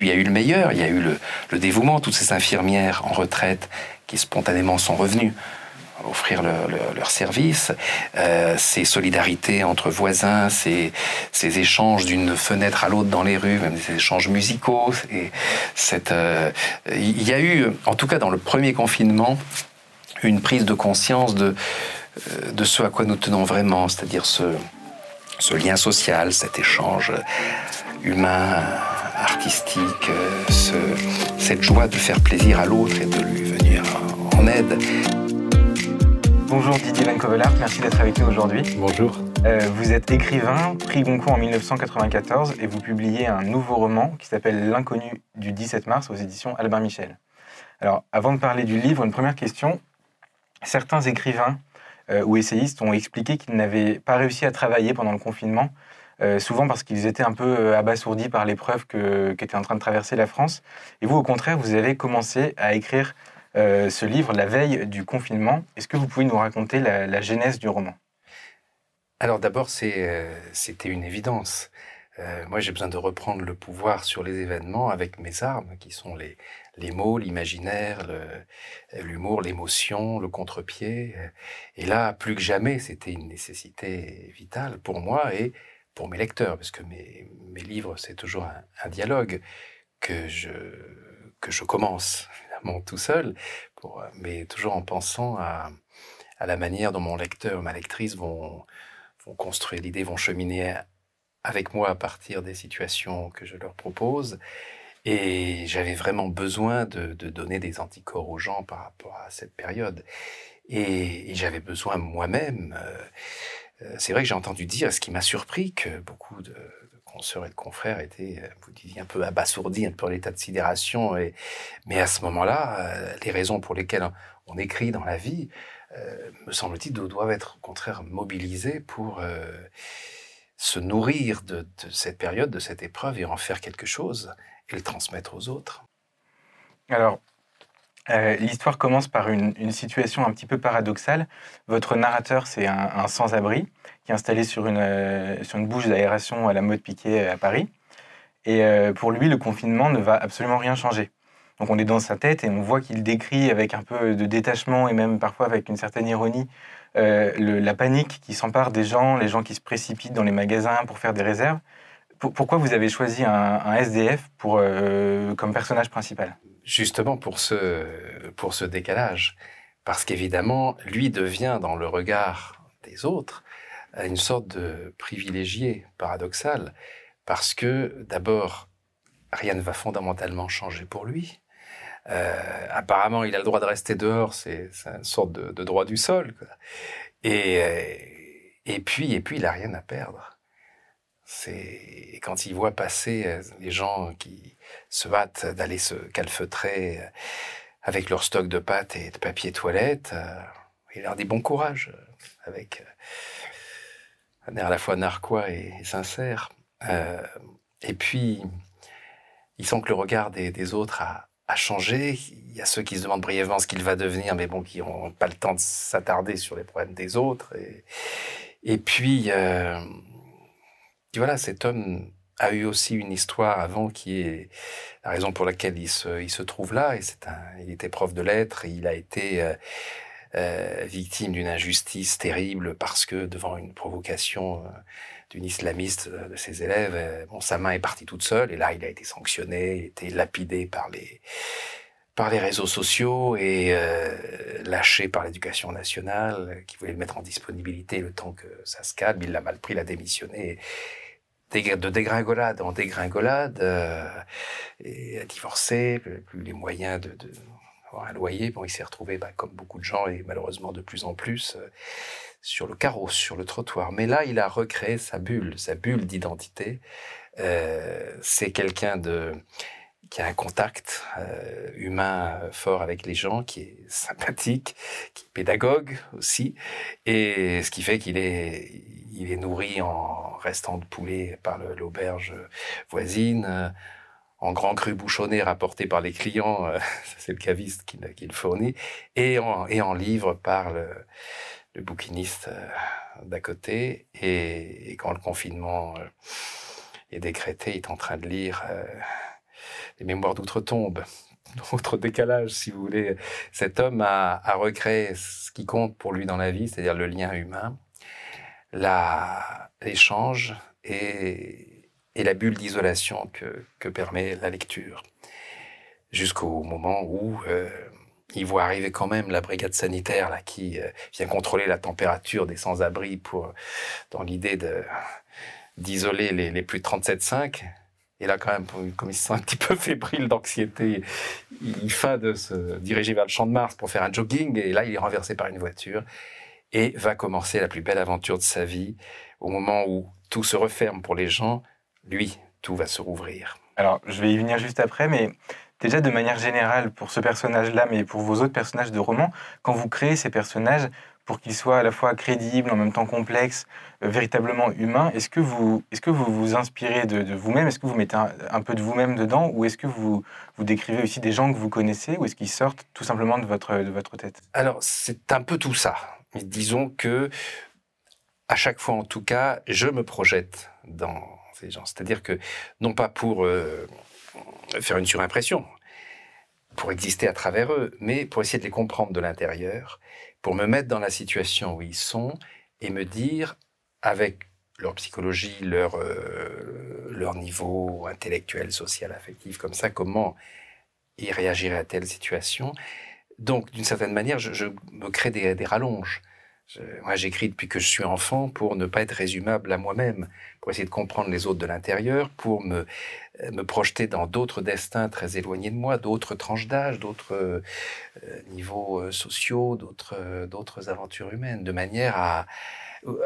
Il y a eu le meilleur, il y a eu le, dévouement, toutes ces infirmières en retraite qui spontanément sont revenues offrir leur service, euh, ces solidarités entre voisins, ces, ces échanges d'une fenêtre à l'autre dans les rues, même des échanges musicaux. Et cette, euh, il y a eu, en tout cas dans le premier confinement, une prise de conscience de, euh, de ce à quoi nous tenons vraiment, c'est-à-dire ce, ce lien social, cet échange humain, artistique, ce, cette joie de faire plaisir à l'autre et de lui venir en aide. Bonjour Didier Van merci d'être avec nous aujourd'hui. Bonjour. Euh, vous êtes écrivain, prix Goncourt en 1994 et vous publiez un nouveau roman qui s'appelle L'inconnu du 17 mars aux éditions Albin Michel. Alors, avant de parler du livre, une première question. Certains écrivains euh, ou essayistes ont expliqué qu'ils n'avaient pas réussi à travailler pendant le confinement, euh, souvent parce qu'ils étaient un peu abasourdis par l'épreuve qu'était en train de traverser la France. Et vous, au contraire, vous avez commencé à écrire euh, ce livre la veille du confinement. Est-ce que vous pouvez nous raconter la, genèse du roman? Alors d'abord, euh, c'était une évidence. Euh, moi, j'ai besoin de reprendre le pouvoir sur les événements avec mes armes, qui sont les, les mots, l'imaginaire, l'humour, l'émotion, le contre-pied. Et là, plus que jamais, c'était une nécessité vitale pour moi et pour mes lecteurs, parce que mes, mes livres, c'est toujours un, dialogue que je, que je commence tout seul, mais toujours en pensant à, à, la manière dont mon lecteur, ma lectrice vont, vont construire l'idée, vont cheminer avec moi à partir des situations que je leur propose. Et j'avais vraiment besoin de, de, donner des anticorps aux gens par rapport à cette période. Et, j'avais besoin moi-même. Euh, c'est vrai que j'ai entendu dire, ce qui m'a surpris, que beaucoup de, consoeurs et de confrères étaient, euh, vous disiez, un peu abasourdis, un peu en état de sidération. Et, mais à ce moment-là, euh, les raisons pour lesquelles on écrit dans la vie, euh, me semble-t-il, doivent être au contraire mobilisées pour se nourrir de, cette période, de cette épreuve et en faire quelque chose et le transmettre aux autres. Alors, l'histoire commence par une, situation un petit peu paradoxale. Votre narrateur, c'est un sans-abri qui est installé sur une, euh, sur une bouche d'aération à la mode Piquet euh, à Paris. Et euh, pour lui, le confinement ne va absolument rien changer. Donc on est dans sa tête et on voit qu'il décrit avec un peu de détachement et même parfois avec une certaine ironie la panique qui s'empare des gens, les gens qui se précipitent dans les magasins pour faire des réserves. Pourquoi vous avez choisi un, SDF pour, comme personnage principal? Justement pour ce, pour ce décalage. Parce qu'évidemment, lui devient dans le regard des autres une sorte de privilégié paradoxal, parce que d'abord, rien ne va fondamentalement changer pour lui. Euh, apparemment, il a le droit de rester dehors, c'est une sorte de, droit du sol. Et, euh, et, puis, et puis, il n'a rien à perdre. C'est quand il voit passer euh, les gens qui se hâtent d'aller se calfeutrer avec leur stock de pâtes et de papier toilette, il leur dit bon courage avec un air à la fois narquois et, sincère. Euh, et puis, il sent que le regard des, autres a, changé. Il y a ceux qui se demandent brièvement ce qu'il va devenir, mais bon, qui n'ont pas le temps de s'attarder sur les problèmes des autres. Et, puis, euh, voilà, cet homme a eu aussi une histoire avant qui est la raison pour laquelle il se, trouve là. Il était prof de lettres. Et il a été euh, euh, victime d'une injustice terrible parce que devant une provocation euh, d'une islamiste de ses élèves, sa main est partie toute seule et là il a été sanctionné, il a été lapidé par les par les réseaux sociaux et lâché par l'éducation nationale qui voulait le mettre en disponibilité le temps que ça se calme. Il l'a mal pris, il a démissionné de dégringolade en dégringolade, et a divorcé, plus les moyens de, avoir un loyer. Bon, il s'est retrouvé, bah, comme beaucoup de gens, et malheureusement de plus en plus, euh, sur le carreau, sur le trottoir. Mais là, il a recréé sa bulle, sa bulle d'identité. Euh, c'est quelqu'un de qui a un contact euh, humain fort avec les gens, qui est sympathique, qui est pédagogue aussi, et ce qui fait qu'il est, il est nourri en restant de poulet par l'auberge voisine, en grand cru bouchonné rapporté par les clients, euh, c'est le caviste qui, le fournit, et en, livre par le, bouquiniste euh, d'à côté. Et, quand le confinement euh, est décrété, il est en train de lire les mémoires d'outre-tombe, autre décalage, si vous voulez. Cet homme a, a, recréé ce qui compte pour lui dans la vie, c'est-à-dire le lien humain, l'échange et, la bulle d'isolation que, permet la lecture. Jusqu'au moment où euh, il voit arriver quand même la brigade sanitaire qui euh, vient contrôler la température des sans-abri dans l'idée d'isoler les, plus de 37,5. Et là, quand même, comme il se sent un petit peu fébrile d'anxiété, il feint de se diriger vers le champ de Mars pour faire un jogging. Et là, il est renversé par une voiture et va commencer la plus belle aventure de sa vie. Au moment où tout se referme pour les gens, lui, tout va se rouvrir. Alors, je vais y venir juste après, mais déjà de manière générale, pour ce personnage-là, mais pour vos autres personnages de roman, quand vous créez ces personnages, pour qu'ils soient à la fois crédibles, en même temps complexes, euh, véritablement humains, est-ce que, vous, est que vous vous inspirez de, vous-même? Est-ce que vous mettez un, peu de vous-même dedans? Ou est-ce que vous, vous décrivez aussi des gens que vous connaissez? Ou est-ce qu'ils sortent tout simplement de votre, de votre tête? Alors, c'est un peu tout ça. Mais disons que, à chaque fois en tout cas, je me projette dans ces gens. C'est-à-dire que, non pas pour euh, faire une surimpression, pour exister à travers eux, mais pour essayer de les comprendre de l'intérieur pour me mettre dans la situation où ils sont et me dire, avec leur psychologie, leur, euh, leur niveau intellectuel, social, affectif, comme ça, comment ils réagiraient à telle situation. Donc, d'une certaine manière, je, me crée des, des rallonges moi, j'écris depuis que je suis enfant pour ne pas être résumable à moi-même, pour essayer de comprendre les autres de l'intérieur, pour me, euh, projeter dans d'autres destins très éloignés de moi, d'autres tranches d'âge, d'autres euh, niveaux euh, sociaux, d'autres d'autres aventures humaines, de manière à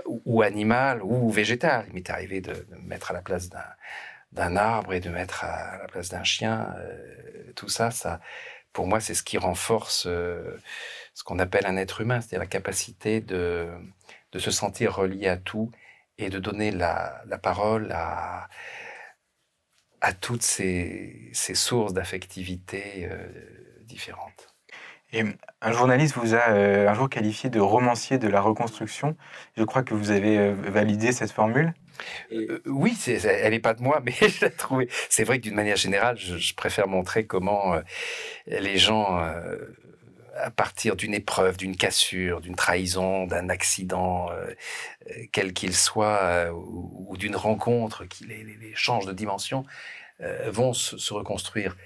ou, animale ou végétale. Il m'est arrivé de, me mettre à la place d'un arbre et de mettre à la place d'un chien. tout ça, ça, pour moi, c'est ce qui renforce ce qu'on appelle un être humain, c'est-à-dire la capacité de, de se sentir relié à tout et de donner la, la parole à, à toutes ces, ces sources d'affectivité euh, différentes. Et un journaliste vous a euh, un jour qualifié de romancier de la reconstruction. Je crois que vous avez euh, validé cette formule. oui, elle n'est pas de moi, mais je l'ai trouvée. C'est vrai que d'une manière générale, je, je, préfère montrer comment les gens à partir d'une épreuve, d'une cassure, d'une trahison, d'un accident, euh, euh, quel qu'il soit, euh, ou, d'une rencontre qui les, change de dimension, vont se, reconstruire.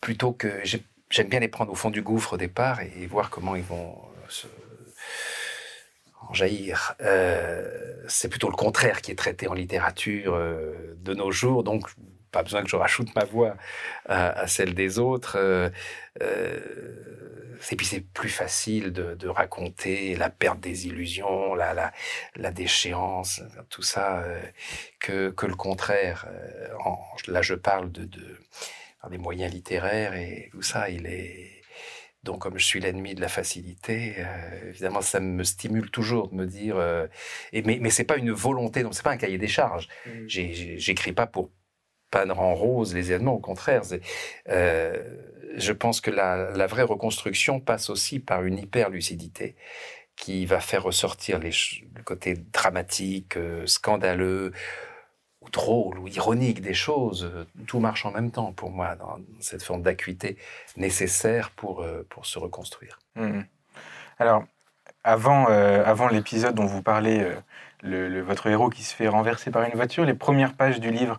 Plutôt que j'aime bien les prendre au fond du gouffre au départ et, voir comment ils vont se en jaillir. c'est plutôt le contraire qui est traité en littérature de nos jours, donc pas besoin que je rajoute ma voix à, celle des autres. Euh, euh, et puis c'est plus facile de, raconter la perte des illusions, la, la, la déchéance, tout ça, euh, que, que le contraire. là, je parle de, de des moyens littéraires et tout ça, il est... Donc, comme je suis l'ennemi de la facilité, évidemment, ça me stimule toujours de me dire. et, mais mais c'est pas une volonté, donc c'est pas un cahier des charges. Mmh. J'écris pas pour peindre en rose les événements, au contraire. Euh, je pense que la, vraie reconstruction passe aussi par une hyper-lucidité qui va faire ressortir les, le côté dramatique, euh, scandaleux, ou drôle, ou ironique des choses. Tout marche en même temps pour moi, dans cette forme d'acuité nécessaire pour, euh, pour se reconstruire. Mmh. Alors, avant, euh, avant l'épisode dont vous parlez, le, le, votre héros qui se fait renverser par une voiture, les premières pages du livre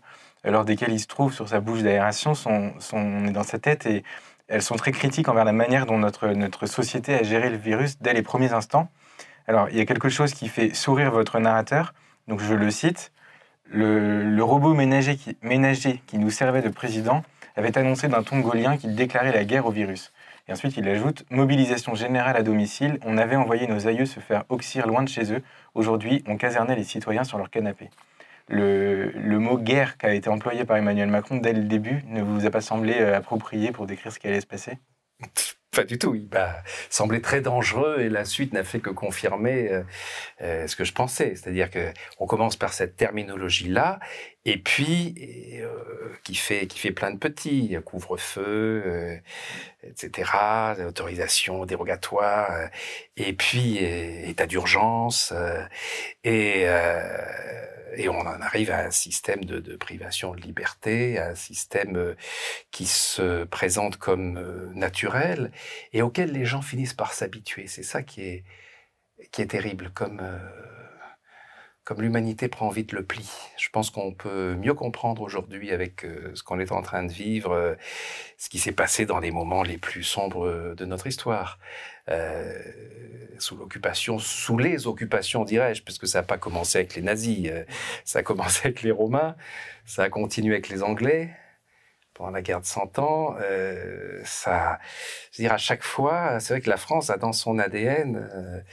lors desquelles il se trouve sur sa bouche d'aération sont, sont dans sa tête et elles sont très critiques envers la manière dont notre, notre société a géré le virus dès les premiers instants. Alors, il y a quelque chose qui fait sourire votre narrateur, donc je le cite. Le, le robot ménager qui, qui nous servait de président avait annoncé d'un ton gaulien qu'il déclarait la guerre au virus. Et ensuite, il ajoute Mobilisation générale à domicile. On avait envoyé nos aïeux se faire oxyre loin de chez eux. Aujourd'hui, on casernait les citoyens sur leur canapé le, mot guerre qui a été employé par Emmanuel Macron dès le début ne vous a pas semblé euh, approprié pour décrire ce qui allait se passer? Pas du tout. Il m'a semblé très dangereux et la suite n'a fait que confirmer euh, euh, ce que je pensais. C'est-à-dire que on commence par cette terminologie-là Et puis, qui, fait, qui fait plein de petits, couvre-feu, etc., autorisation dérogatoire, et puis état d'urgence, et, et on en arrive à un système de, privation de liberté, à un système qui se présente comme naturel, et auquel les gens finissent par s'habituer. C'est ça qui est, qui est terrible, comme comme l'humanité prend vite le pli. Je pense qu'on peut mieux comprendre aujourd'hui avec euh, ce qu'on est en train de vivre, euh, ce qui s'est passé dans les moments les plus sombres de notre histoire. Euh, sous l'occupation, sous les occupations, dirais-je, puisque ça n'a pas commencé avec les nazis, ça a commencé avec les Romains, ça a continué avec les Anglais pendant la guerre de Cent Ans. ça, je veux dire, à chaque fois, c'est vrai que la France a dans son ADN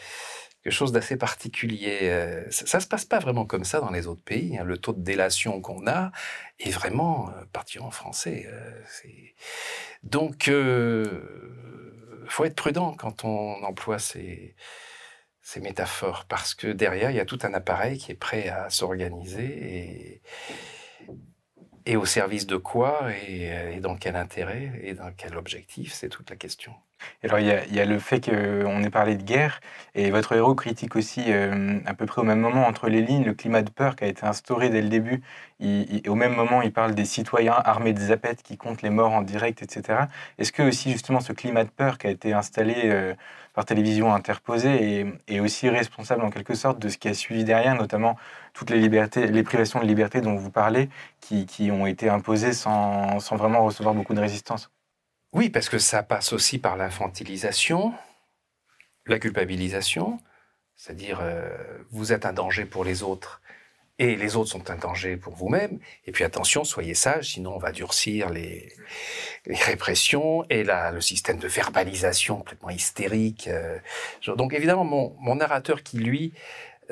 quelque chose d'assez particulier. Euh, ça, ne se passe pas vraiment comme ça dans les autres pays. Hein. Le taux de délation qu'on a est vraiment euh, particulièrement français. Euh, donc, il faut être prudent quand on emploie ces, métaphores, parce que derrière, il y a tout un appareil qui est prêt à s'organiser et au service de quoi et, dans quel intérêt et dans quel objectif C'est toute la question. Alors, il y, a, le fait qu'on ait parlé de guerre, et votre héros critique aussi, euh, à peu près au même moment, entre les lignes, le climat de peur qui a été instauré dès le début. au même moment, il parle des citoyens armés de zapettes qui comptent les morts en direct, etc. Est-ce que aussi, justement, ce climat de peur qui a été installé euh, par télévision interposée est, aussi responsable, en quelque sorte, de ce qui a suivi derrière, notamment toutes les libertés, les privations de liberté dont vous parlez, qui, qui ont été imposées sans, sans vraiment recevoir beaucoup de résistance oui, parce que ça passe aussi par l'infantilisation, la culpabilisation, c'est-à-dire euh, vous êtes un danger pour les autres et les autres sont un danger pour vous-même. Et puis attention, soyez sages, sinon on va durcir les, répressions et là, le système de verbalisation complètement hystérique. Euh, donc évidemment, mon, narrateur qui, lui,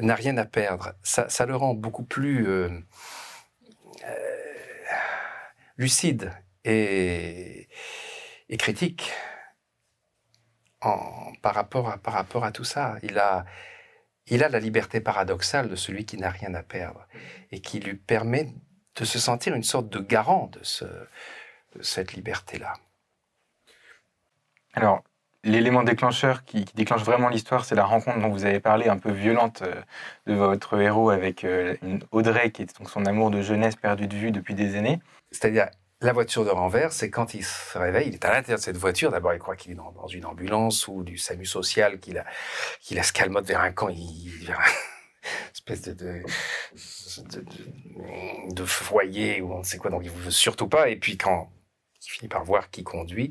n'a rien à perdre, ça, le rend beaucoup plus euh, lucide et et critique par, rapport à, par rapport à tout ça. Il a, il a la liberté paradoxale de celui qui n'a rien à perdre et qui lui permet de se sentir une sorte de garant de, ce, cette liberté-là. Alors, l'élément déclencheur qui, déclenche vraiment l'histoire, c'est la rencontre dont vous avez parlé, un peu violente, euh, de votre héros avec euh, une Audrey, qui est donc son amour de jeunesse perdu de vue depuis des années. C'est-à-dire, la voiture de renvers, c'est quand il se réveille, il est à l'intérieur de cette voiture. D'abord, il croit qu'il est dans, une ambulance ou du SAMU social, qu'il a, qu'il a calmote vers un camp, il, vers une espèce de, foyer ou on ne sait quoi. Donc, il ne veut surtout pas. Et puis, quand il finit par voir qui conduit,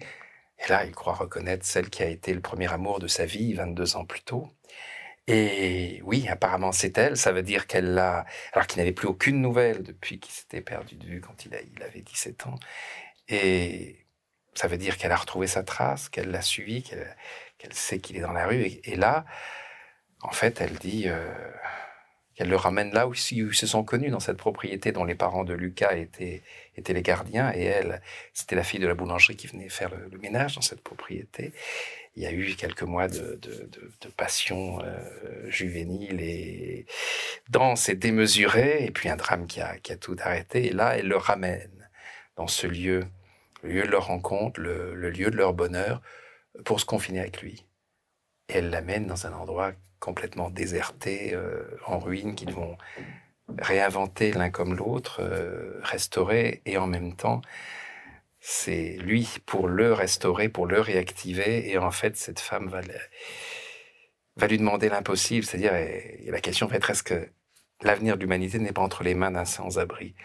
et là, il croit reconnaître celle qui a été le premier amour de sa vie 22 ans plus tôt. Et oui, apparemment c'est elle. Ça veut dire qu'elle l'a, alors qu'il n'avait plus aucune nouvelle depuis qu'il s'était perdu de vue quand il, a, il avait 17 ans. Et ça veut dire qu'elle a retrouvé sa trace, qu'elle l'a suivi, qu'elle sait qu'il est dans la rue. Et, là, en fait, elle dit euh, qu'elle le ramène là où, ils se sont connus, dans cette propriété dont les parents de Lucas étaient, étaient les gardiens. Et elle, c'était la fille de la boulangerie qui venait faire le, le ménage dans cette propriété il y a eu quelques mois de, passion euh, juvénile et danse et démesurée, et puis un drame qui a, tout arrêté. Et là, elle le ramène dans ce lieu, le lieu de leur rencontre, le, lieu de leur bonheur, pour se confiner avec lui. Elle l'amène dans un endroit complètement déserté, euh, en ruine, qu'ils vont réinventer l'un comme l'autre, euh, restaurer, et en même temps c'est lui pour le restaurer, pour le réactiver. Et en fait, cette femme va, lui demander l'impossible. C'est-à-dire, la question va être est-ce que l'avenir de l'humanité n'est pas entre les mains d'un sans-abri?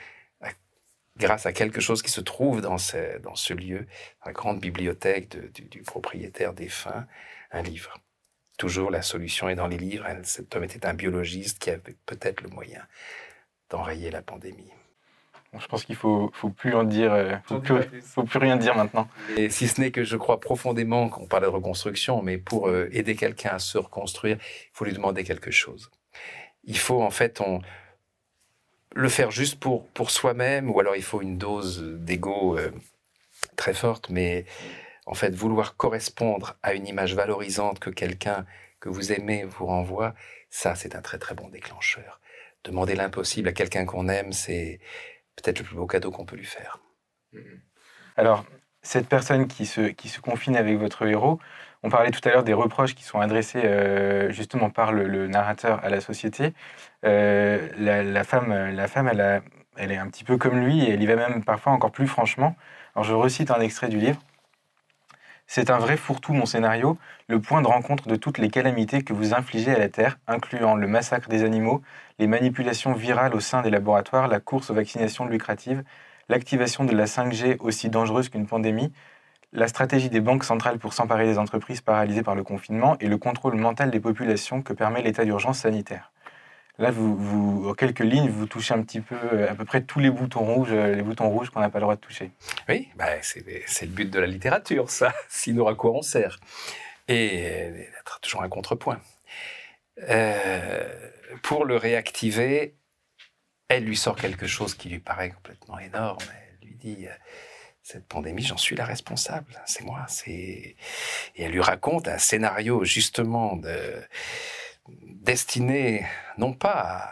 Grâce à quelque chose qui se trouve dans ce, lieu, la grande bibliothèque du, propriétaire défunt, un livre. Toujours la solution est dans les livres. Cet homme était un biologiste qui avait peut-être le moyen d'enrayer la pandémie je pense qu'il faut, faut plus en dire, euh, faut, plus, faut plus rien dire maintenant. Et si ce n'est que je crois profondément qu'on parle de reconstruction, mais pour euh, aider quelqu'un à se reconstruire, il faut lui demander quelque chose. Il faut en fait on, le faire juste pour, pour soi-même, ou alors il faut une dose d'ego euh, très forte, mais en fait vouloir correspondre à une image valorisante que quelqu'un que vous aimez vous renvoie, ça c'est un très très bon déclencheur. Demander l'impossible à quelqu'un qu'on aime, c'est peut-être le plus beau cadeau qu'on peut lui faire. Alors, cette personne qui se, qui se confine avec votre héros, on parlait tout à l'heure des reproches qui sont adressés euh, justement par le, narrateur à la société. Euh, la, femme, la femme elle, elle est un petit peu comme lui et elle y va même parfois encore plus franchement. Alors je recite un extrait du livre. C'est un vrai fourre-tout, mon scénario, le point de rencontre de toutes les calamités que vous infligez à la Terre, incluant le massacre des animaux, les manipulations virales au sein des laboratoires, la course aux vaccinations lucratives, l'activation de la 5G aussi dangereuse qu'une pandémie, la stratégie des banques centrales pour s'emparer des entreprises paralysées par le confinement et le contrôle mental des populations que permet l'état d'urgence sanitaire. Là, vous, en quelques lignes, vous touchez un petit peu, euh, à peu près tous les boutons rouges, euh, les boutons rouges qu'on n'a pas le droit de toucher. Oui, bah, c'est le but de la littérature, ça. Sinon, à quoi on sert Et d'être toujours un contrepoint. Euh, pour le réactiver, elle lui sort quelque chose qui lui paraît complètement énorme. Elle lui dit cette pandémie, j'en suis la responsable, c'est moi. Et elle lui raconte un scénario justement de, destiné non pas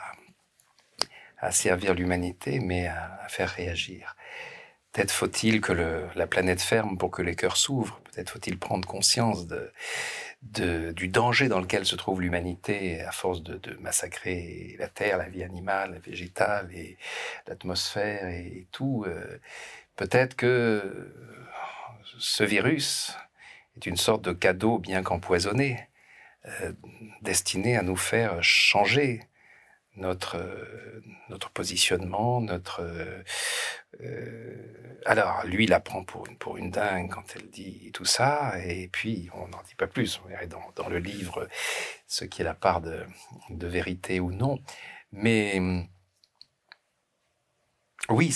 à, servir l'humanité, mais à, faire réagir. Peut-être faut-il que la planète ferme pour que les cœurs s'ouvrent. Peut-être faut-il prendre conscience du danger dans lequel se trouve l'humanité à force de, massacrer la terre, la vie animale, la végétale et l'atmosphère et, tout. Euh, peut-être que ce virus est une sorte de cadeau bien qu'empoisonné destiné à nous faire changer notre, notre positionnement, notre... Euh, alors, lui, il la prend pour une, pour une dingue quand elle dit tout ça, et puis on n'en dit pas plus, on verrait dans, dans, le livre ce qui est la part de, vérité ou non. Mais oui,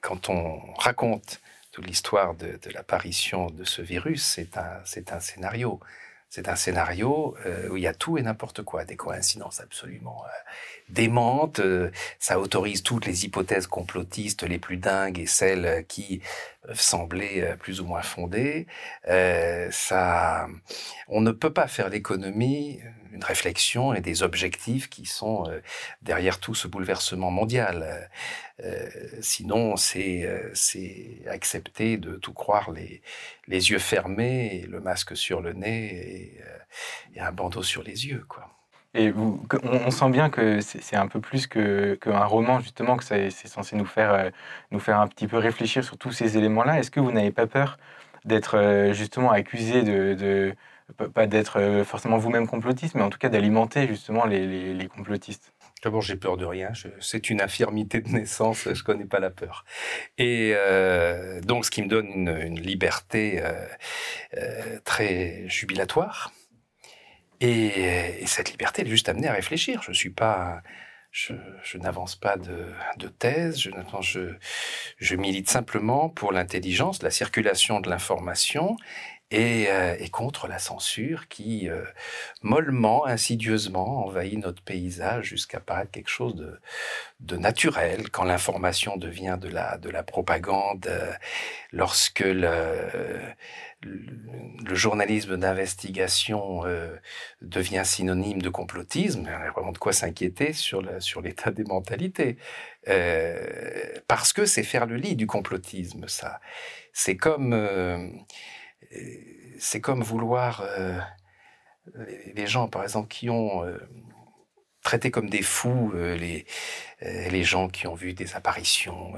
quand on raconte toute l'histoire de, l'apparition de ce virus, c'est un, c'est un scénario. C'est un scénario euh, où il y a tout et n'importe quoi, des coïncidences absolument euh, démentes. Euh, ça autorise toutes les hypothèses complotistes les plus dingues et celles qui semblaient plus ou moins fondées. ça, on ne peut pas faire l'économie une réflexion et des objectifs qui sont derrière tout ce bouleversement mondial. Euh, sinon, c'est euh, c'est accepter de tout croire les, les yeux fermés, le masque sur le nez et, euh, et un bandeau sur les yeux. Quoi. Et on, sent bien que c'est un peu plus qu'un roman, justement, que c'est censé nous faire, nous faire un petit peu réfléchir sur tous ces éléments-là. Est-ce que vous n'avez pas peur d'être justement accusé de, pas d'être forcément vous-même complotiste, mais en tout cas d'alimenter justement les, complotistes? D'abord, j'ai peur de rien. C'est une infirmité de naissance. Je connais pas la peur. Et euh, donc, ce qui me donne une, liberté euh, euh, très jubilatoire. Et, cette liberté, elle est juste amenée à réfléchir. Je suis pas, je, n'avance pas de, thèse. Je, je milite simplement pour l'intelligence, la circulation de l'information euh, et, contre la censure qui, euh, mollement, insidieusement, envahit notre paysage jusqu'à paraître quelque chose de, naturel, quand l'information devient de la, de la propagande, euh, lorsque le, journalisme d'investigation devient synonyme de complotisme, il y a vraiment de quoi s'inquiéter sur, sur l'état des mentalités. parce que c'est faire le lit du complotisme, ça. C'est comme c'est comme vouloir euh, les gens, par exemple, qui ont euh, traité comme des fous euh, les, les gens qui ont vu des apparitions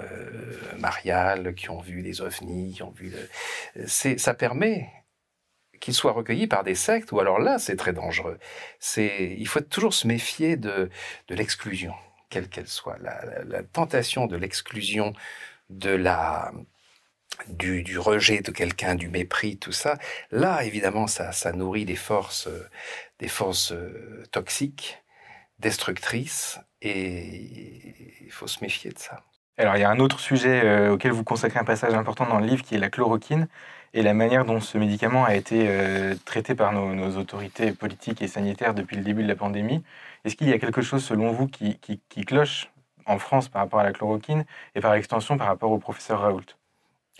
mariales, qui ont vu des ovnis, qui ont vu. Ça permet qu'ils soient recueillis par des sectes, ou alors là, c'est très dangereux. Il faut toujours se méfier de, de l'exclusion, quelle qu'elle soit. La tentation de l'exclusion, de la du, rejet de quelqu'un, du mépris, tout ça, là, évidemment, ça, nourrit des forces, euh, des forces euh, toxiques, destructrices, et il faut se méfier de ça. Alors, il y a un autre sujet euh, auquel vous consacrez un passage important dans le livre, qui est la chloroquine, et la manière dont ce médicament a été traité par nos, autorités politiques et sanitaires depuis le début de la pandémie. Est-ce qu'il y a quelque chose, selon vous, qui, qui, cloche en France par rapport à la chloroquine, et par extension par rapport au professeur Raoult?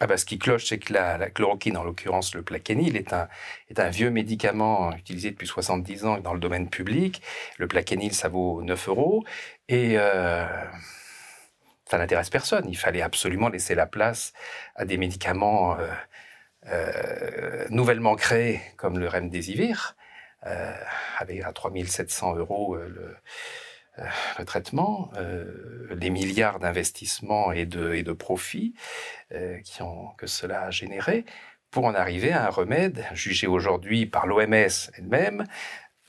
Ah bah, ce qui cloche, c'est que la, chloroquine, en l'occurrence le plaquenil, est un, est un vieux médicament utilisé depuis 70 ans dans le domaine public. Le plaquenil, ça vaut 9 euros. Et euh, ça n'intéresse personne. Il fallait absolument laisser la place à des médicaments euh, euh, nouvellement créés, comme le Remdesivir, euh, avec à 3700 euros euh, le, euh, le traitement, euh, les milliards d'investissements et de, profits euh, que cela a généré, pour en arriver à un remède jugé aujourd'hui par l'OMS elle-même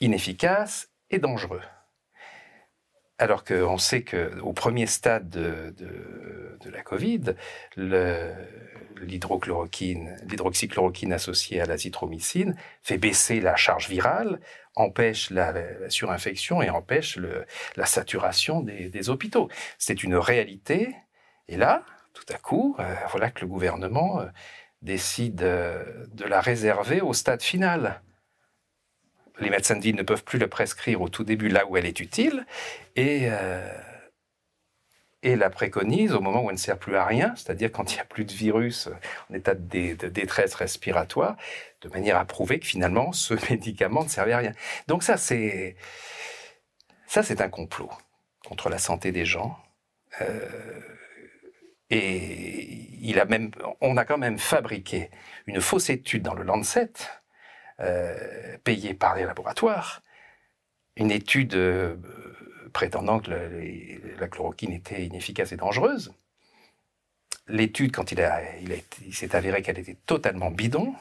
inefficace et dangereux. Alors qu'on sait qu'au premier stade de, la Covid, l'hydroxychloroquine associée à l'azithromycine fait baisser la charge virale, empêche la, la surinfection et empêche la saturation des, hôpitaux. C'est une réalité. Et là, tout à coup, euh, voilà que le gouvernement euh, décide euh, de la réserver au stade final les médecins de ville ne peuvent plus le prescrire au tout début là où elle est utile et, et la préconise au moment où elle ne sert plus à rien, c'est-à-dire quand il n'y a plus de virus en état de, dé, de, détresse respiratoire, de manière à prouver que finalement ce médicament ne servait à rien. Donc ça c'est ça c'est un complot contre la santé des gens. Euh, et il a même, on a quand même fabriqué une fausse étude dans le Lancet euh, payée par les laboratoires, une étude euh, prétendant que la, chloroquine était inefficace et dangereuse. L'étude, quand il, a, il, a il s'est avéré qu'elle était totalement bidon,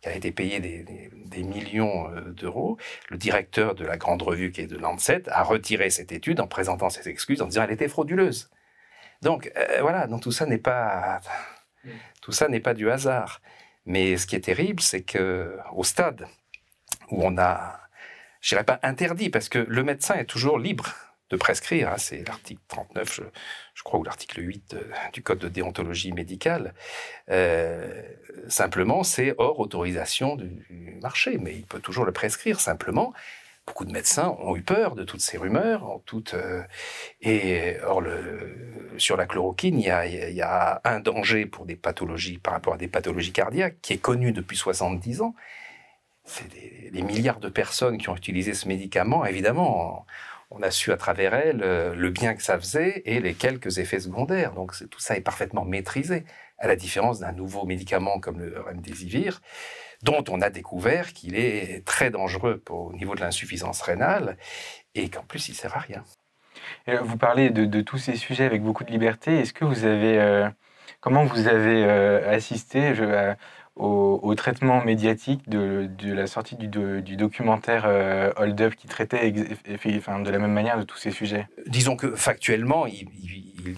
qu'elle a été payée des, millions euh, d'euros, le directeur de la grande revue qui est de Lancet a retiré cette étude en présentant ses excuses en disant qu'elle était frauduleuse. Donc euh, voilà, donc tout ça n'est pas tout ça n'est pas du hasard. Mais ce qui est terrible, c'est que au stade où on a, je dirais pas interdit, parce que le médecin est toujours libre de prescrire, hein, c'est l'article 39, je, crois, ou l'article 8 de, du Code de déontologie médicale. Euh, simplement, c'est hors autorisation du marché, mais il peut toujours le prescrire. Simplement, beaucoup de médecins ont eu peur de toutes ces rumeurs, euh, et or sur la chloroquine, il y, a, il y, a, un danger pour des pathologies par rapport à des pathologies cardiaques qui est connu depuis 70 ans. C'est des, milliards de personnes qui ont utilisé ce médicament. Évidemment, on, a su à travers elles euh, le bien que ça faisait et les quelques effets secondaires. Donc tout ça est parfaitement maîtrisé, à la différence d'un nouveau médicament comme le remdesivir dont on a découvert qu'il est très dangereux au niveau de l'insuffisance rénale et qu'en plus il sert à rien. Et vous parlez de, tous ces sujets avec beaucoup de liberté. Est-ce que vous avez, euh, comment vous avez euh, assisté euh, au, traitement médiatique de, la sortie du, du documentaire euh, Hold Up qui traitait de la même manière de tous ces sujets Disons que factuellement, il,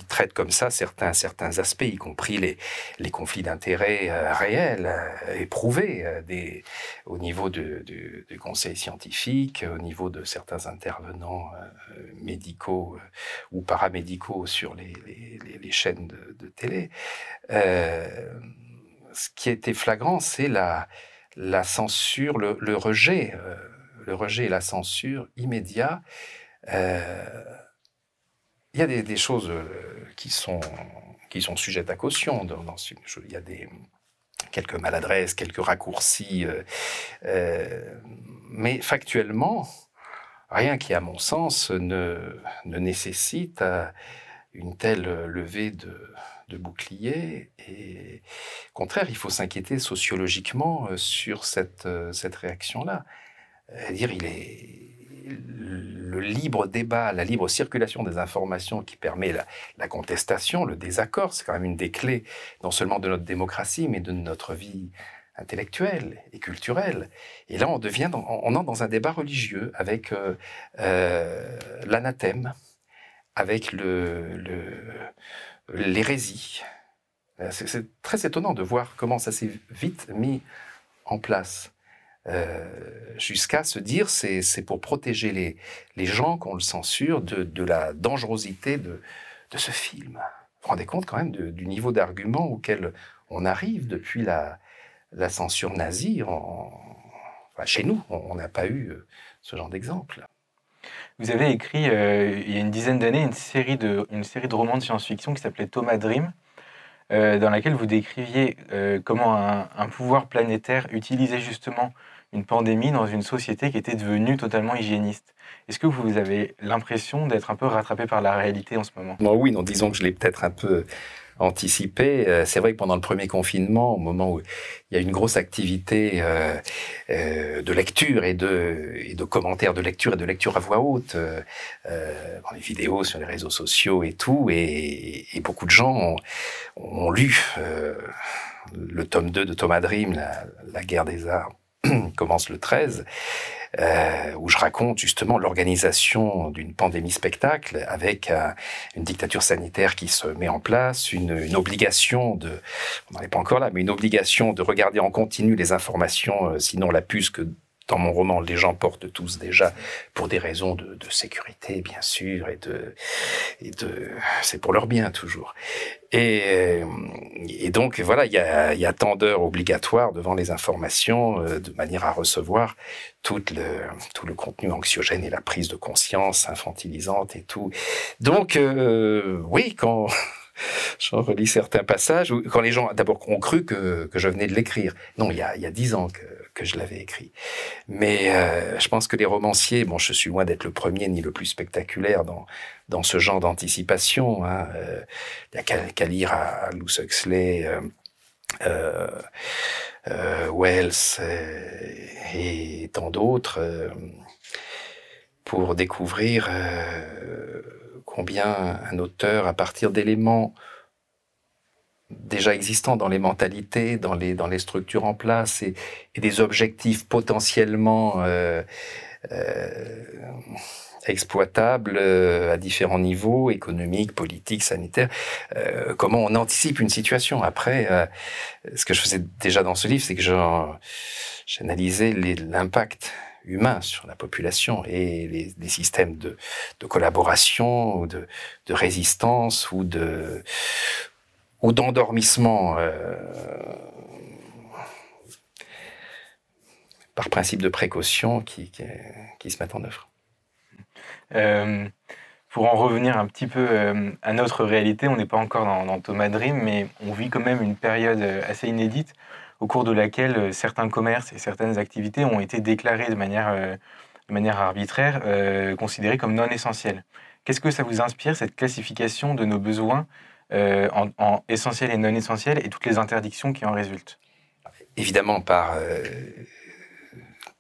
traite comme ça certains, aspects, y compris les, conflits d'intérêts euh, réels, euh, éprouvés euh, au niveau de, de, du conseil scientifique, au niveau de certains intervenants médicaux ou paramédicaux sur les, chaînes de télé. Ce qui était flagrant, c'est la, censure, le, rejet, euh, le rejet et la censure immédiat. Euh, il y a des, choses euh, qui sont, qui sont sujettes à caution. Dans, il y a des, quelques maladresses, quelques raccourcis, mais factuellement, rien qui, à mon sens, ne, ne nécessite une telle levée de, de bouclier. Et au contraire, il faut s'inquiéter sociologiquement euh, sur cette, euh, cette réaction-là. Dire, il est le libre débat, la libre circulation des informations qui permet la, contestation, le désaccord, c'est quand même une des clés non seulement de notre démocratie, mais de notre vie intellectuelle et culturelle. Et là, on devient, dans, on entre dans un débat religieux avec euh, l'anathème, avec le, l'hérésie. C'est très étonnant de voir comment ça s'est vite mis en place. Euh, jusqu'à se dire c'est c'est pour protéger les, les gens qu'on le censure de, de la dangerosité de, de ce film. Vous vous rendez compte quand même du niveau d'argument auquel on arrive depuis la, la censure nazie. En, enfin, chez nous, on n'a pas eu euh, ce genre d'exemple. Vous avez écrit euh, il y a une dizaine d'années une série de, une série de romans de science-fiction qui s'appelait Thomas Dream, euh, dans laquelle vous décriviez euh, comment un, pouvoir planétaire utilisait justement une pandémie dans une société qui était devenue totalement hygiéniste. Est-ce que vous avez l'impression d'être un peu rattrapé par la réalité en ce moment? Non, Oui, non, disons que je l'ai peut-être un peu anticipé. Euh, c'est vrai que pendant le premier confinement, au moment où il y a une grosse activité euh, euh, de lecture et de, et de commentaires de lecture et de lecture à voix haute, dans les vidéos, sur les réseaux sociaux et tout, et, beaucoup de gens ont, ont lu le tome 2 de Thomas Dream, la, la guerre des arts, commence le 13 euh, où je raconte justement l'organisation d'une pandémie spectacle avec une dictature sanitaire qui se met en place, une, une obligation de, on n'en est pas encore là, mais une obligation de regarder en continu les informations, euh, sinon la puce que dans mon roman, les gens portent tous déjà pour des raisons de, de sécurité, bien sûr, et de, et de, c'est pour leur bien toujours. Et, euh, et donc voilà, il y a, y a tant d'heures devant les informations euh, de manière à recevoir tout le, tout le contenu anxiogène et la prise de conscience infantilisante et tout. Donc euh, oui, quand j'en relis certains passages, quand les gens d'abord ont cru que, que je venais de l'écrire. Non, il y a, il y a dix ans que que je l'avais écrit. Mais euh, je pense que les romanciers, bon, je suis loin d'être le premier ni le plus spectaculaire dans, dans ce genre d'anticipation. Hein. Euh, il a qu'à lire à, à Luce Huxley, euh, Wells et tant d'autres pour découvrir combien un auteur, à partir d'éléments déjà existants dans les mentalités, dans les, dans les structures en place et, et des objectifs potentiellement euh, euh, exploitables euh, à différents niveaux, économiques, politiques, sanitaires. Euh, comment on anticipe une situation? Après, euh, ce que je faisais déjà dans ce livre, c'est que j'analysais l'impact humain sur la population et les, les systèmes de, de, collaboration ou de, de résistance ou de ou d'endormissement euh, par principe de précaution qui, se mettent en œuvre. Euh, pour en revenir un petit peu euh, à notre réalité, on n'est pas encore dans, dans, Thomas Dream, mais on vit quand même une période assez inédite au cours de laquelle certains commerces et certaines activités ont été déclarés de manière, de manière arbitraire, considérés comme non essentiels. Qu'est-ce que ça vous inspire, cette classification de nos besoins euh, en, en, essentiel et non essentiel et toutes les interdictions qui en résultent Évidemment, par euh,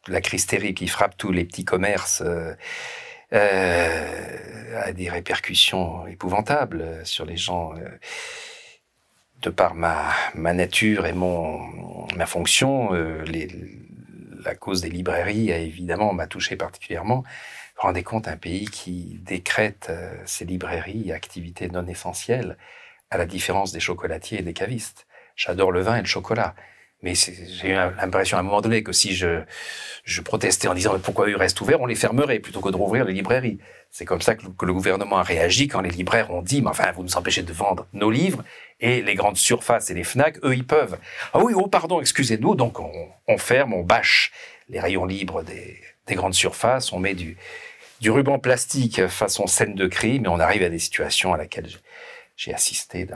la crise terrible qui frappe tous les petits commerces, euh, euh a des répercussions épouvantables sur les gens. De par ma, nature et mon, ma fonction, la cause des librairies a évidemment m'a touché particulièrement. Rendez compte, un pays qui décrète euh, ses librairies activités non essentielles, à la différence des chocolatiers et des cavistes. J'adore le vin et le chocolat. Mais j'ai eu l'impression à un moment donné que si je, je protestais en disant pourquoi ils restent ouverts, on les fermerait plutôt que de rouvrir les librairies. C'est comme ça que le, que le, gouvernement a réagi quand les libraires ont dit, mais enfin, vous nous empêchez de vendre nos livres et les grandes surfaces et les FNAC, eux, ils peuvent. Ah oui, oh pardon, excusez-nous, donc on, on, ferme, on bâche les rayons libres des, des grandes surfaces, on met du, ruban plastique façon scène de crime et on arrive à des situations à laquelle j'ai assisté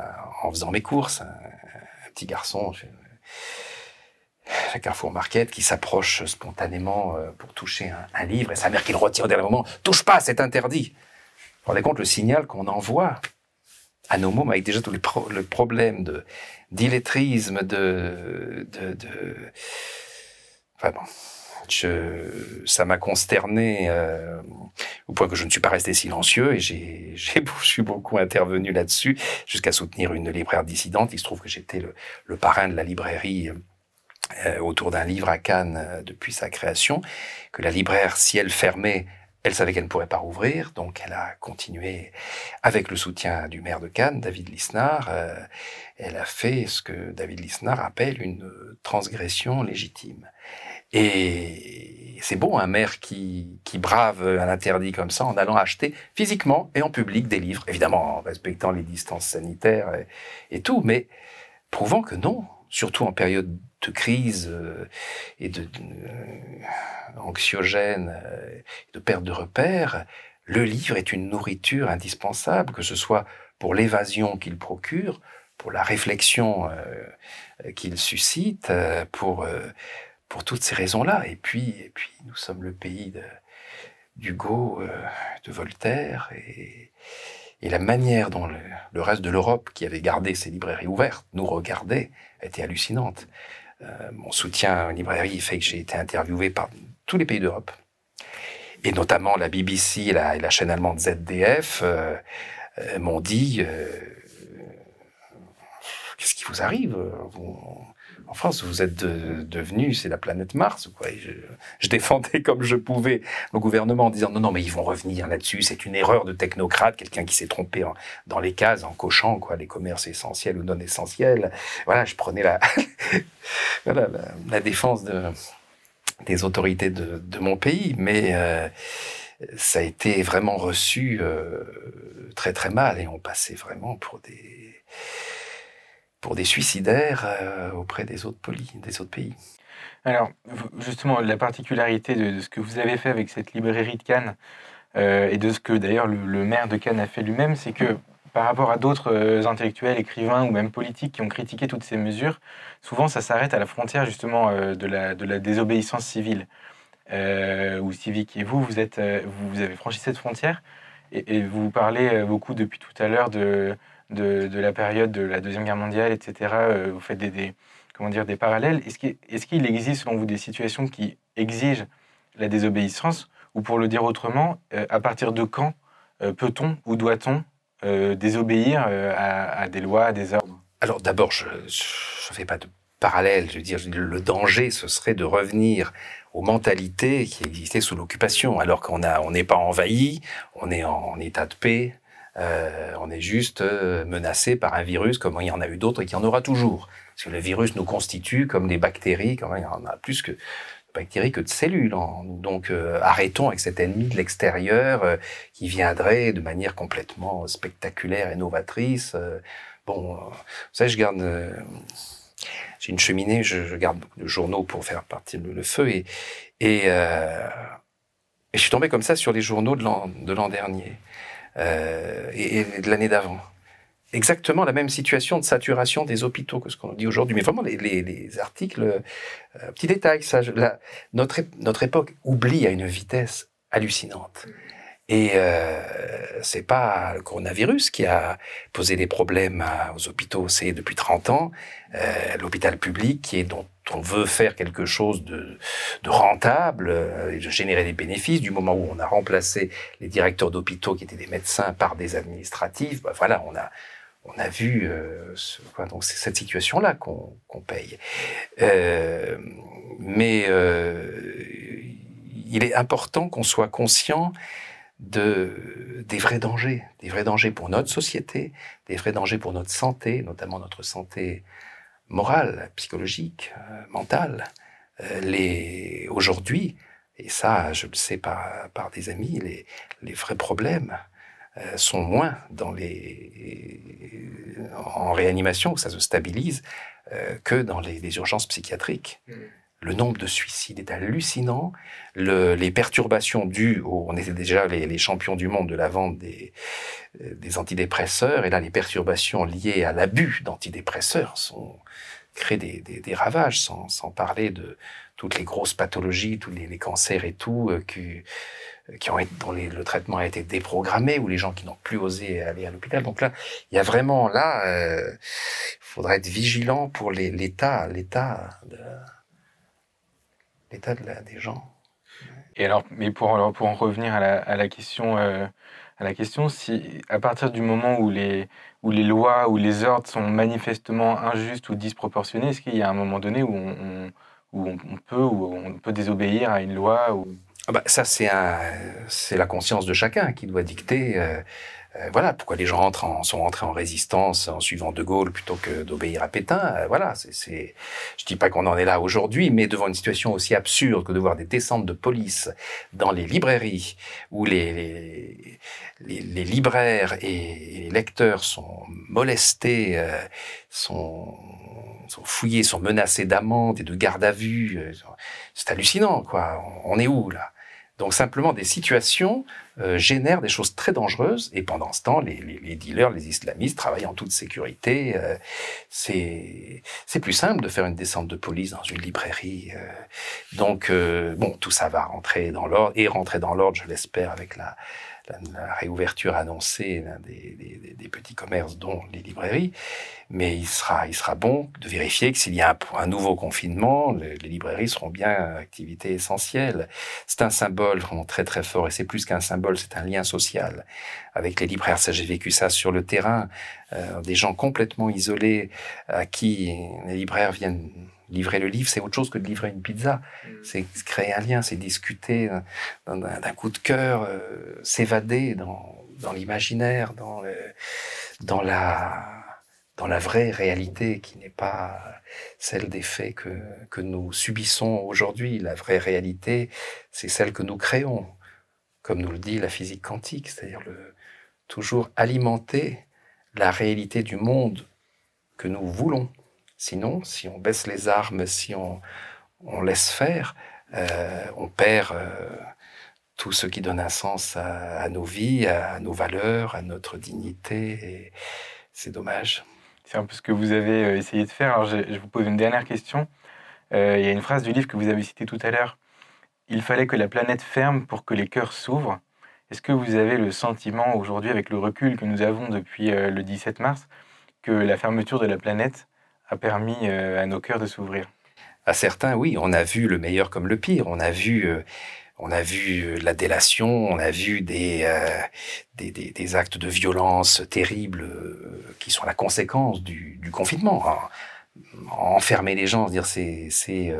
en faisant mes courses. Un, petit garçon, à Carrefour Market qui s'approche spontanément euh, pour toucher un, livre et sa mère qui le retire au dernier moment. Touche pas, c'est interdit. Vous vous rendez compte le signal qu'on envoie à nos mômes avec déjà pro le problème de d'illettrisme, de, de, de... Enfin bon, je, ça m'a consterné euh, au point que je ne suis pas resté silencieux et j'ai, j'ai, je suis beaucoup intervenu là-dessus jusqu'à soutenir une libraire dissidente. Il se trouve que j'étais le, le parrain de la librairie euh, autour d'un livre à Cannes euh, depuis sa création, que la libraire, si elle fermait, elle savait qu'elle ne pourrait pas rouvrir, donc elle a continué avec le soutien du maire de Cannes, David Lisnard. Euh, elle a fait ce que David Lisnard appelle une transgression légitime. Et c'est beau un maire qui, brave un interdit comme ça en allant acheter physiquement et en public des livres, évidemment en respectant les distances sanitaires et, tout, mais prouvant que non, surtout en période de crise euh, et de, de euh, anxiogène, euh, de perte de repères, le livre est une nourriture indispensable, que ce soit pour l'évasion qu'il procure, pour la réflexion qu'il suscite, pour pour toutes ces raisons-là. Et puis, et puis, nous sommes le pays d'Hugo, euh, de Voltaire, et, la manière dont le, reste de l'Europe, qui avait gardé ses librairies ouvertes, nous regardait, était hallucinante. Euh, mon soutien aux librairies fait que j'ai été interviewé par tous les pays d'Europe, et notamment la BBC et la, la chaîne allemande ZDF euh, euh, m'ont dit qu'est-ce qui vous arrive? En France, vous êtes devenu, c'est la planète Mars. Je, défendais comme je pouvais le gouvernement en disant non, non, mais ils vont revenir là-dessus. C'est une erreur de technocrate, quelqu'un qui s'est trompé dans les cases en cochant les commerces essentiels ou non essentiels. Voilà, je prenais la, défense de, des autorités de, mon pays, mais euh, ça a été vraiment reçu euh, très très mal et on passait vraiment pour des pour des suicidaires euh, auprès des autres, des autres pays. Alors, justement, la particularité de, ce que vous avez fait avec cette librairie de Cannes, euh, et de ce que d'ailleurs le, maire de Cannes a fait lui-même, c'est que par rapport à d'autres euh, intellectuels, écrivains ou même politiques qui ont critiqué toutes ces mesures, souvent ça s'arrête à la frontière justement de, la, désobéissance civile ou civique. Et vous, vous, êtes, vous, avez franchi cette frontière et vous parlez beaucoup depuis tout à l'heure de, de, la période de la Deuxième Guerre mondiale, etc., euh, vous faites des, comment dire, des parallèles. Est-ce qu'il existe, selon vous, des situations qui exigent la désobéissance Ou pour le dire autrement, euh, à partir de quand euh, peut-on ou doit-on désobéir à, des lois, à des ordres? Alors d'abord, je ne fais pas de parallèle. Je veux dire, le danger, ce serait de revenir aux mentalités qui existaient sous l'occupation, alors qu'on n'est pas envahi, on est en état de paix, euh, on est juste euh, menacé par un virus comme il y en a eu d'autres et qu'il y en aura toujours. Parce que le virus nous constitue comme des bactéries, quand il y en a plus que bactéries que de cellules. Hein. Donc euh, arrêtons avec cet ennemi de l'extérieur qui viendrait de manière complètement spectaculaire et novatrice. bon, vous savez, je garde... j'ai une cheminée, je, garde beaucoup de journaux pour faire partir le, feu et, et, je suis tombé comme ça sur les journaux de l'an dernier. Euh, et, de l'année d'avant. Exactement la même situation de saturation des hôpitaux que ce qu'on dit aujourd'hui. Mais vraiment, les, les, articles, euh, petit détail, notre, notre époque oublie à une vitesse hallucinante. Et euh, c'est pas le coronavirus qui a posé des problèmes aux hôpitaux, c'est depuis 30 ans euh, l'hôpital public qui est dont on veut faire quelque chose de, rentable, euh, de générer des bénéfices. Du moment où on a remplacé les directeurs d'hôpitaux qui étaient des médecins par des administratifs, bah voilà, on a on a vu euh, donc cette situation-là qu'on paye. Euh, mais il est important qu'on soit conscient de, des vrais dangers, des vrais dangers pour notre société, des vrais dangers pour notre santé, notamment notre santé morale, psychologique, euh, mentale. Euh, les aujourd'hui, et ça, je le sais par, par des amis, les, les vrais problèmes euh, sont moins dans les en réanimation, ça se stabilise, que dans les, les urgences psychiatriques. Mmh le nombre de suicides est hallucinant. Le, les perturbations dues, on était déjà les, champions du monde de la vente des, euh, des antidépresseurs, et là les perturbations liées à l'abus d'antidépresseurs sont créent des, des, des ravages, sans, sans, parler de toutes les grosses pathologies, tous les, les cancers et tout, euh, qui, qui ont été, dont le traitement a été déprogrammé, ou les gens qui n'ont plus osé aller à l'hôpital. Donc là, il y a vraiment là, euh, il faudrait être vigilant pour l'état, l'état l'état de des gens. Et alors, mais pour, pour en revenir à la, à la question, euh, à la question, si à partir du moment où les, où les lois ou les ordres sont manifestement injustes ou disproportionnés, est-ce qu'il y a un moment donné où on, où on, peut, où on peut désobéir à une loi ou... ah bah, Ça, c'est la conscience de chacun qui doit dicter. Euh, euh, voilà pourquoi les gens sont rentrés en résistance en suivant De Gaulle plutôt que d'obéir à Pétain. Euh, voilà, c'est, je dis pas qu'on en est là aujourd'hui, mais devant une situation aussi absurde que de voir des descentes de police dans les librairies où les, les, les, libraires et, les lecteurs sont molestés, euh, sont, fouillés, sont menacés d'amende et de garde à vue. C'est hallucinant, quoi. On est où là? Donc simplement, des situations euh, génèrent des choses très dangereuses, et pendant ce temps, les, dealers, les islamistes travaillent en toute sécurité. Euh, c'est plus simple de faire une descente de police dans une librairie. Euh. donc, bon, tout ça va rentrer dans l'ordre, et rentrer dans l'ordre, je l'espère, avec la, la, réouverture annoncée des, des, petits commerces, dont les librairies. Mais il sera, il sera bon de vérifier que s'il y a un, nouveau confinement, les, librairies seront bien activité essentielle. C'est un symbole vraiment très très fort, et c'est plus qu'un symbole, c'est un lien social avec les libraires. J'ai vécu ça sur le terrain, euh, des gens complètement isolés à qui les libraires viennent livrer le livre, c'est autre chose que de livrer une pizza. Mm. C'est créer un lien, c'est discuter d'un coup de cœur, euh, s'évader dans, dans l'imaginaire, dans, dans, la, dans la vraie réalité qui n'est pas celle des faits que, que nous subissons aujourd'hui. La vraie réalité, c'est celle que nous créons, comme nous le dit la physique quantique, c'est-à-dire le, toujours alimenter la réalité du monde que nous voulons. Sinon, si on baisse les armes, si on, laisse faire, euh, on perd euh, tout ce qui donne un sens à, nos vies, à, nos valeurs, à notre dignité. C'est dommage. C'est un peu ce que vous avez euh, essayé de faire. Alors, je, vous pose une dernière question. il y a une phrase du livre que vous avez cité tout à l'heure. Il fallait que la planète ferme pour que les cœurs s'ouvrent. Est-ce que vous avez le sentiment aujourd'hui, avec le recul que nous avons depuis le 17 mars, que la fermeture de la planète a permis euh, à nos cœurs de s'ouvrir À certains, oui. On a vu le meilleur comme le pire. On a vu euh, on a vu euh, la délation, on a vu des, actes de violence terribles qui sont la conséquence du, du confinement. Enfermer les gens, dire c'est c'est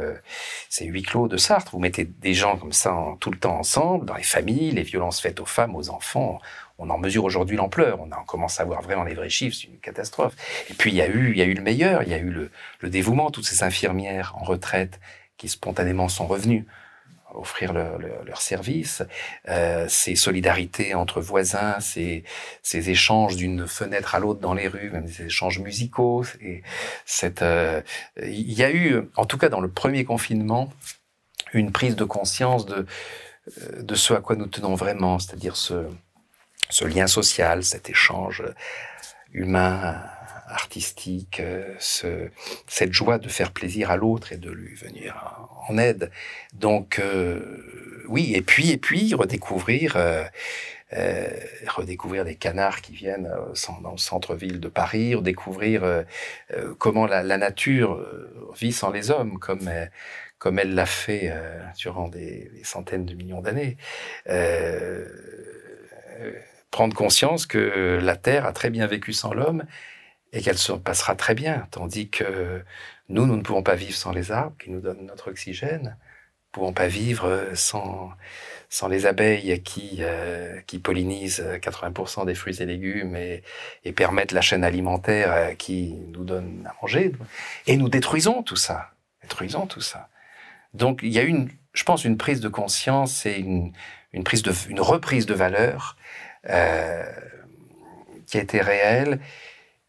c'est huis clos de Sartre. Vous mettez des gens comme ça tout le temps ensemble dans les familles, les violences faites aux femmes, aux enfants on en mesure aujourd'hui l'ampleur. On, on, commence à voir vraiment les vrais chiffres, c'est une catastrophe. Et puis il y a eu, il y a eu le meilleur, il y a eu le, le dévouement, toutes ces infirmières en retraite qui spontanément sont revenues offrir leur, leur, service, euh, ces solidarités entre voisins, ces, échanges d'une fenêtre à l'autre dans les rues, même des échanges musicaux. Et cette, euh, il y a eu, en tout cas dans le premier confinement, une prise de conscience de, euh, de ce à quoi nous tenons vraiment, c'est-à-dire ce, ce lien social, cet échange humain, artistique, ce, cette joie de faire plaisir à l'autre et de lui venir en aide. Donc euh, oui, et puis et puis redécouvrir euh, euh, redécouvrir des canards qui viennent dans le centre-ville de Paris, redécouvrir comment la, nature vit sans les hommes, comme comme elle l'a fait durant des, centaines de millions d'années prendre conscience que la Terre a très bien vécu sans l'homme et qu'elle se passera très bien, tandis que nous, nous ne pouvons pas vivre sans les arbres qui nous donnent notre oxygène, nous ne pouvons pas vivre sans, sans les abeilles qui, euh, qui pollinisent 80% des fruits et légumes et, et, permettent la chaîne alimentaire euh, qui nous donne à manger. Et nous détruisons tout ça, détruisons tout ça. Donc il y a une, je pense, une prise de conscience et une, une, prise de, une reprise de valeur euh, qui a été réel.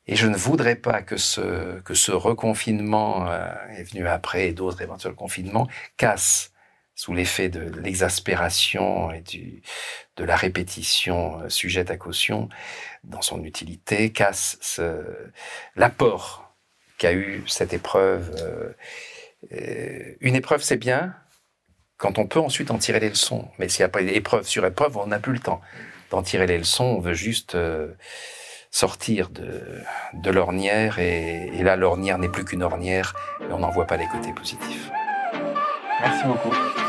Et je ne voudrais pas que ce, que ce reconfinement euh, est venu après et d'autres éventuels confinements casse sous l'effet de l'exaspération et du, de la répétition euh, sujette à caution dans son utilité, casse l'apport qu'a eu cette épreuve. Euh, une épreuve, c'est bien quand on peut ensuite en tirer les leçons. Mais s'il y a pas épreuve sur épreuve, on n'a plus le temps d'en tirer les leçons, on veut juste euh, sortir de, de l'ornière, et, et là l'ornière n'est plus qu'une ornière, et on n'en voit pas les côtés positifs. Merci beaucoup.